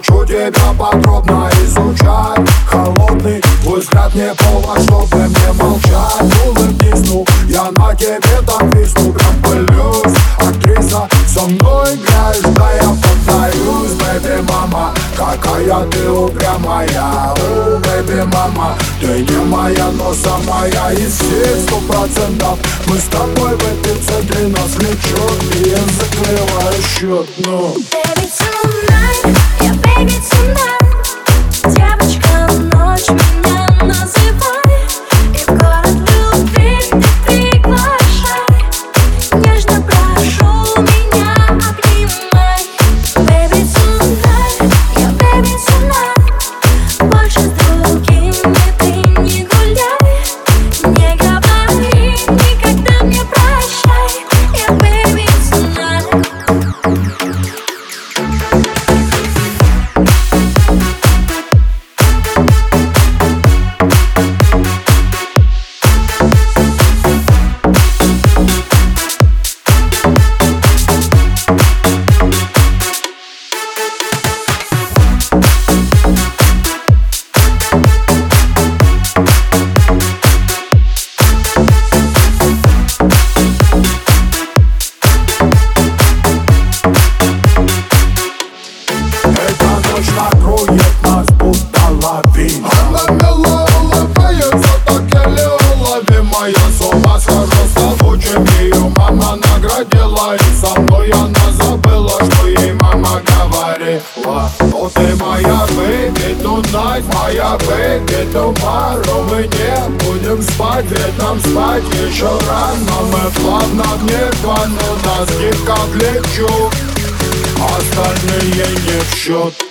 хочу тебя подробно изучать. Холодный твой взгляд не повод, чтобы мне молчать. Улыбнись, ну, я на тебе Какая ты упрямая, у бэби мама Ты не моя, но самая из всех сто процентов. Мы с тобой в эпицентре нас влечет И я закрываю счет, ну. Baby, tonight, yeah, baby, И со мной она забыла, что ей мама говорила. Но ты моя baby tonight, моя baby tomorrow Мы не будем спать, ведь нам спать еще рано. Мы плавно к небу, на скидках лечу Остальные не в счет